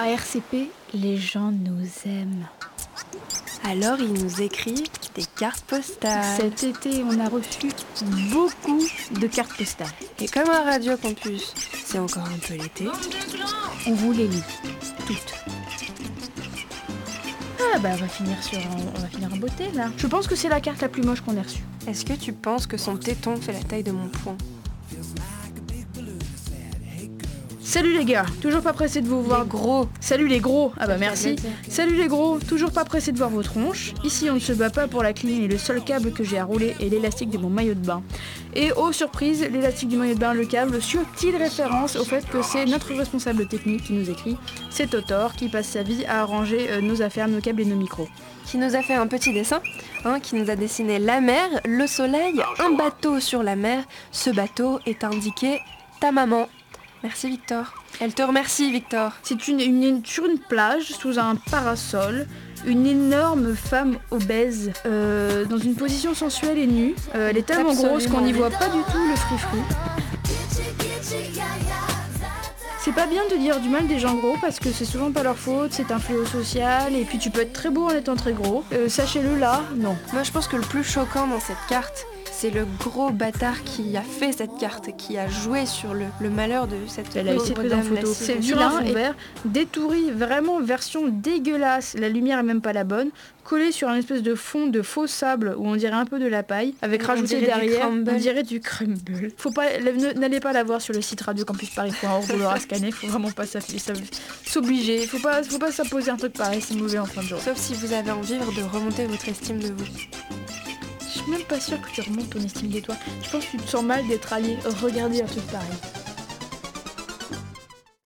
À RCP, les gens nous aiment. Alors il nous écrit des cartes postales. Cet été, on a reçu beaucoup de cartes postales. Et comme à Radio Campus, c'est encore un peu l'été. On vous les lit toutes. Ah bah on va finir sur on va finir en beauté là. Je pense que c'est la carte la plus moche qu'on ait reçue. Est-ce que tu penses que son téton fait la taille de mon poing? Salut les gars, toujours pas pressé de vous voir gros. Salut les gros, ah bah merci. Salut les gros, toujours pas pressé de voir vos tronches. Ici on ne se bat pas pour la clim et le seul câble que j'ai à rouler est l'élastique de mon maillot de bain. Et oh surprise, l'élastique du maillot de bain, le câble, subtile référence au fait que c'est notre responsable technique qui nous écrit, c'est Totor qui passe sa vie à arranger euh, nos affaires, nos câbles et nos micros. Qui nous a fait un petit dessin, hein, qui nous a dessiné la mer, le soleil, un bateau sur la mer. Ce bateau est indiqué ta maman. Merci Victor. Elle te remercie Victor. C'est une, une- sur une plage, sous un parasol, une énorme femme obèse, euh, dans une position sensuelle et nue. Euh, elle est tellement Absolument. grosse qu'on n'y voit pas du tout le free-free. C'est pas bien de dire du mal des gens gros parce que c'est souvent pas leur faute, c'est un fléau social et puis tu peux être très beau en étant très gros. Euh, Sachez-le là, non. Moi je pense que le plus choquant dans cette carte, c'est le gros bâtard qui a fait cette carte, qui a joué sur le, le malheur de cette Elle a essayé de en photo. C'est vilain fond et vert. détouré, vraiment version dégueulasse. La lumière est même pas la bonne. Collé sur un espèce de fond de faux sable où on dirait un peu de la paille, avec rajouté du derrière, on dirait du crumble. Faut pas, n'allez pas la voir sur le site radiocampusparis.org, vous l'aura scanné. Faut vraiment pas s'obliger. Faut pas, faut pas s'imposer un truc pareil, c'est mauvais en fin de journée. Sauf si vous avez envie de remonter votre estime de vous. Même pas sûre que tu remontes ton estime de toi. Je pense que tu te sens mal d'être allé regarder un truc pareil.